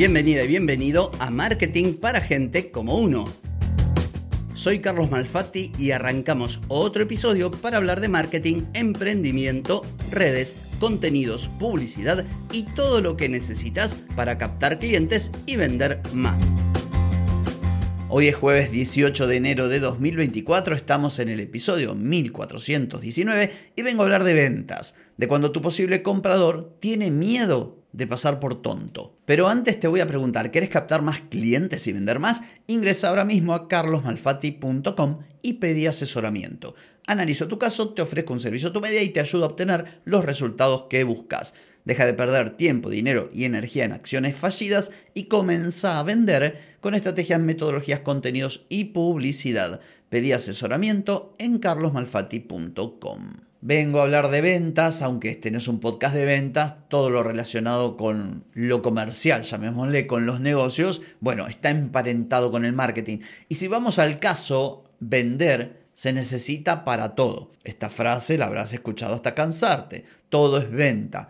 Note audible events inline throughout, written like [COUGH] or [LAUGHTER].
Bienvenida y bienvenido a Marketing para Gente como Uno. Soy Carlos Malfatti y arrancamos otro episodio para hablar de marketing, emprendimiento, redes, contenidos, publicidad y todo lo que necesitas para captar clientes y vender más. Hoy es jueves 18 de enero de 2024, estamos en el episodio 1419 y vengo a hablar de ventas, de cuando tu posible comprador tiene miedo de pasar por tonto. Pero antes te voy a preguntar, ¿quieres captar más clientes y vender más? Ingresa ahora mismo a carlosmalfatti.com y pedí asesoramiento. Analizo tu caso, te ofrezco un servicio a tu medida y te ayudo a obtener los resultados que buscas. Deja de perder tiempo, dinero y energía en acciones fallidas y comienza a vender con estrategias, metodologías, contenidos y publicidad. Pedí asesoramiento en carlosmalfatti.com. Vengo a hablar de ventas, aunque este no es un podcast de ventas, todo lo relacionado con lo comercial, llamémosle, con los negocios, bueno, está emparentado con el marketing. Y si vamos al caso, vender se necesita para todo. Esta frase la habrás escuchado hasta cansarte. Todo es venta.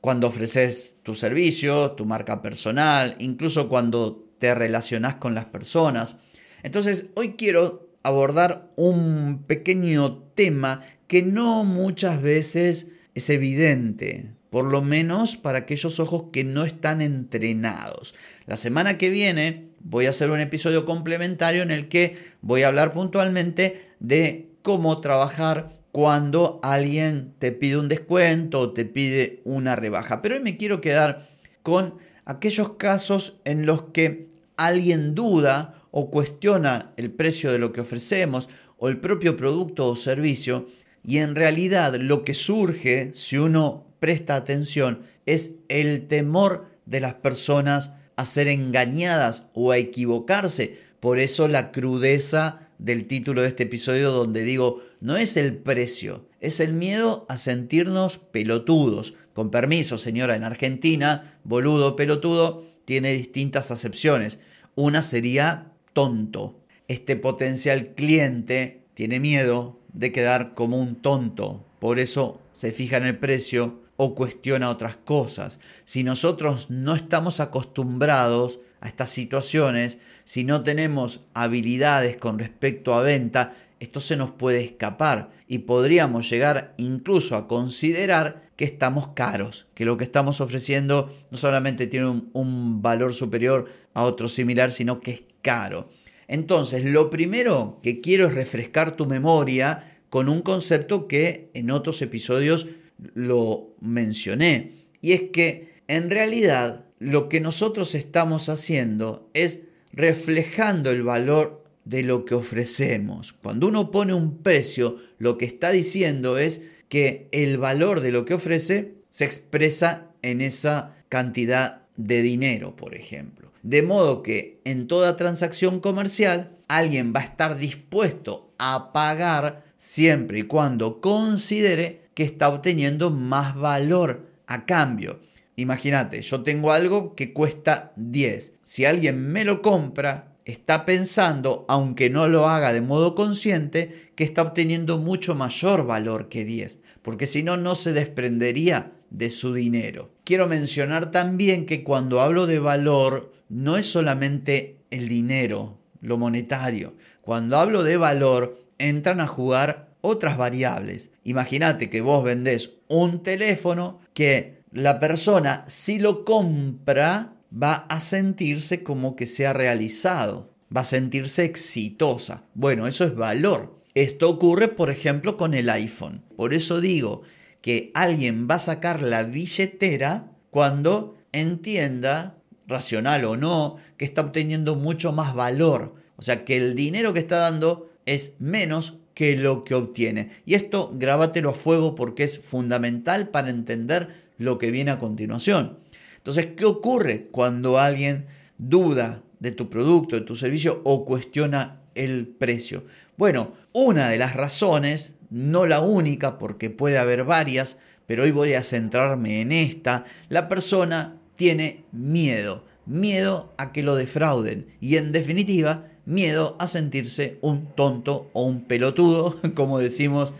Cuando ofreces tu servicio, tu marca personal, incluso cuando te relacionas con las personas. Entonces, hoy quiero abordar un pequeño tema que no muchas veces es evidente, por lo menos para aquellos ojos que no están entrenados. La semana que viene voy a hacer un episodio complementario en el que voy a hablar puntualmente de cómo trabajar cuando alguien te pide un descuento o te pide una rebaja. Pero hoy me quiero quedar con aquellos casos en los que alguien duda o cuestiona el precio de lo que ofrecemos o el propio producto o servicio y en realidad lo que surge, si uno presta atención, es el temor de las personas a ser engañadas o a equivocarse. Por eso la crudeza del título de este episodio donde digo, no es el precio, es el miedo a sentirnos pelotudos. Con permiso, señora, en Argentina, boludo, pelotudo, tiene distintas acepciones. Una sería tonto. Este potencial cliente tiene miedo de quedar como un tonto. Por eso se fija en el precio o cuestiona otras cosas. Si nosotros no estamos acostumbrados a estas situaciones, si no tenemos habilidades con respecto a venta, esto se nos puede escapar y podríamos llegar incluso a considerar que estamos caros, que lo que estamos ofreciendo no solamente tiene un, un valor superior a otro similar, sino que es caro. Entonces, lo primero que quiero es refrescar tu memoria con un concepto que en otros episodios lo mencioné. Y es que en realidad lo que nosotros estamos haciendo es reflejando el valor de lo que ofrecemos. Cuando uno pone un precio, lo que está diciendo es que el valor de lo que ofrece se expresa en esa cantidad de dinero, por ejemplo. De modo que en toda transacción comercial alguien va a estar dispuesto a pagar siempre y cuando considere que está obteniendo más valor a cambio. Imagínate, yo tengo algo que cuesta 10. Si alguien me lo compra, está pensando, aunque no lo haga de modo consciente, que está obteniendo mucho mayor valor que 10, porque si no, no se desprendería de su dinero. Quiero mencionar también que cuando hablo de valor, no es solamente el dinero, lo monetario. Cuando hablo de valor, entran a jugar otras variables. Imagínate que vos vendés un teléfono que la persona, si lo compra, va a sentirse como que se ha realizado, va a sentirse exitosa. Bueno, eso es valor. Esto ocurre, por ejemplo, con el iPhone. Por eso digo que alguien va a sacar la billetera cuando entienda racional o no, que está obteniendo mucho más valor. O sea, que el dinero que está dando es menos que lo que obtiene. Y esto grábatelo a fuego porque es fundamental para entender lo que viene a continuación. Entonces, ¿qué ocurre cuando alguien duda de tu producto, de tu servicio o cuestiona el precio? Bueno, una de las razones, no la única porque puede haber varias, pero hoy voy a centrarme en esta, la persona tiene miedo, miedo a que lo defrauden y en definitiva miedo a sentirse un tonto o un pelotudo, [LAUGHS] como decimos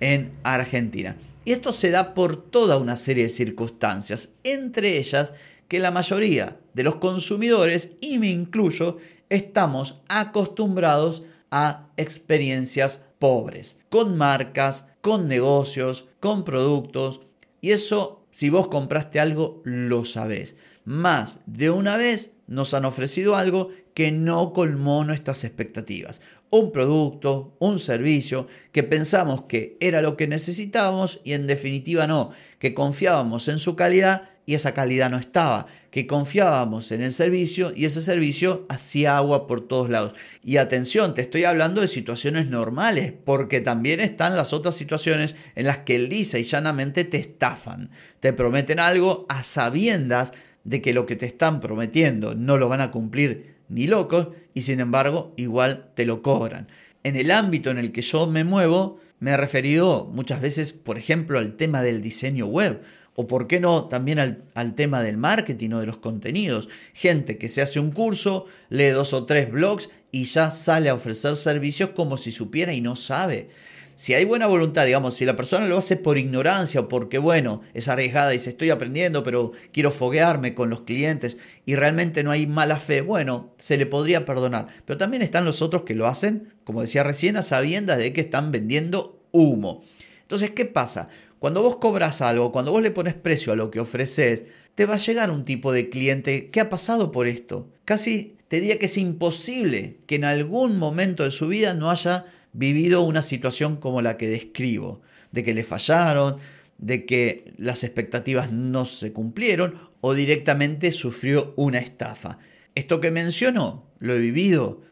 en Argentina. Y esto se da por toda una serie de circunstancias, entre ellas que la mayoría de los consumidores, y me incluyo, estamos acostumbrados a experiencias pobres, con marcas, con negocios, con productos, y eso, si vos compraste algo, lo sabés. Más de una vez nos han ofrecido algo que no colmó nuestras expectativas. Un producto, un servicio que pensamos que era lo que necesitábamos y en definitiva no, que confiábamos en su calidad y esa calidad no estaba, que confiábamos en el servicio y ese servicio hacía agua por todos lados. Y atención, te estoy hablando de situaciones normales, porque también están las otras situaciones en las que lisa y llanamente te estafan, te prometen algo a sabiendas de que lo que te están prometiendo no lo van a cumplir ni locos y sin embargo igual te lo cobran. En el ámbito en el que yo me muevo, me he referido muchas veces, por ejemplo, al tema del diseño web o por qué no también al, tema del marketing o de los contenidos. Gente que se hace un curso, lee dos o tres blogs y ya sale a ofrecer servicios como si supiera y no sabe si hay buena voluntad, digamos, si la persona lo hace por ignorancia o porque, bueno, es arriesgada y dice estoy aprendiendo, pero quiero foguearme con los clientes y realmente no hay mala fe, bueno, se le podría perdonar. Pero también están los otros que lo hacen, como decía recién, a sabiendas de que están vendiendo humo. Entonces, ¿qué pasa? Cuando vos cobras algo, cuando vos le pones precio a lo que ofreces, te va a llegar un tipo de cliente que ha pasado por esto. Casi te diría que es imposible que en algún momento de su vida no haya vivido una situación como la que describo, de que le fallaron, de que las expectativas no se cumplieron o directamente sufrió una estafa. Esto que menciono lo he vivido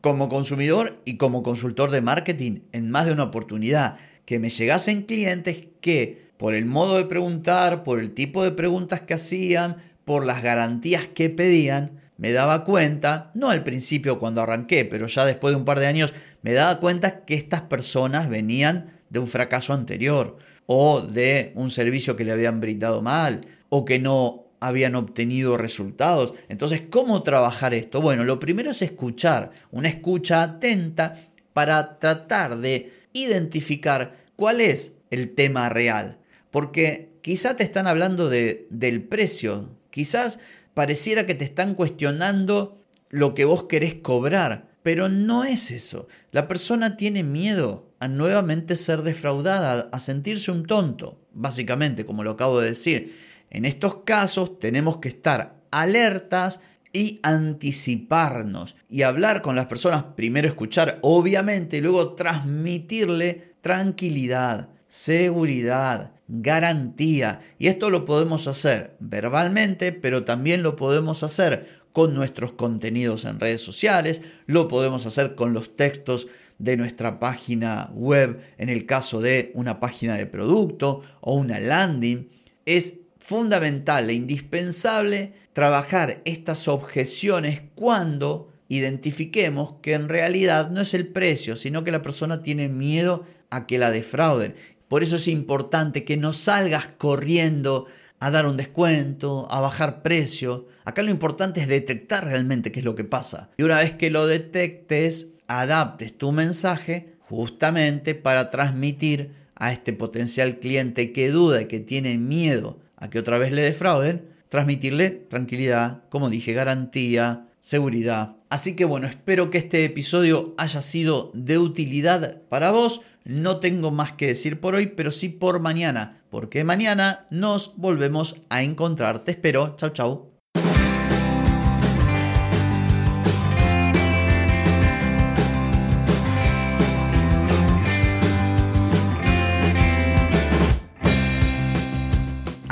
como consumidor y como consultor de marketing en más de una oportunidad, que me llegasen clientes que por el modo de preguntar, por el tipo de preguntas que hacían, por las garantías que pedían, me daba cuenta, no al principio cuando arranqué, pero ya después de un par de años me daba cuenta que estas personas venían de un fracaso anterior o de un servicio que le habían brindado mal o que no habían obtenido resultados. Entonces, ¿cómo trabajar esto? Bueno, lo primero es escuchar, una escucha atenta para tratar de identificar cuál es el tema real. Porque quizá te están hablando de, del precio, quizás pareciera que te están cuestionando lo que vos querés cobrar, pero no es eso. La persona tiene miedo a nuevamente ser defraudada, a sentirse un tonto, básicamente, como lo acabo de decir. En estos casos tenemos que estar alertas y anticiparnos y hablar con las personas, primero escuchar, obviamente, y luego transmitirle tranquilidad, seguridad, garantía. Y esto lo podemos hacer verbalmente, pero también lo podemos hacer con nuestros contenidos en redes sociales, lo podemos hacer con los textos de nuestra página web en el caso de una página de producto o una landing. Es fundamental e indispensable trabajar estas objeciones cuando identifiquemos que en realidad no es el precio, sino que la persona tiene miedo a que la defrauden. Por eso es importante que no salgas corriendo a dar un descuento, a bajar precio. Acá lo importante es detectar realmente qué es lo que pasa. Y una vez que lo detectes, adaptes tu mensaje justamente para transmitir a este potencial cliente que duda y que tiene miedo a que otra vez le defrauden, transmitirle tranquilidad, como dije, garantía, seguridad. Así que bueno, espero que este episodio haya sido de utilidad para vos. No tengo más que decir por hoy, pero sí por mañana, porque mañana nos volvemos a encontrar. Te espero. Chau, chau.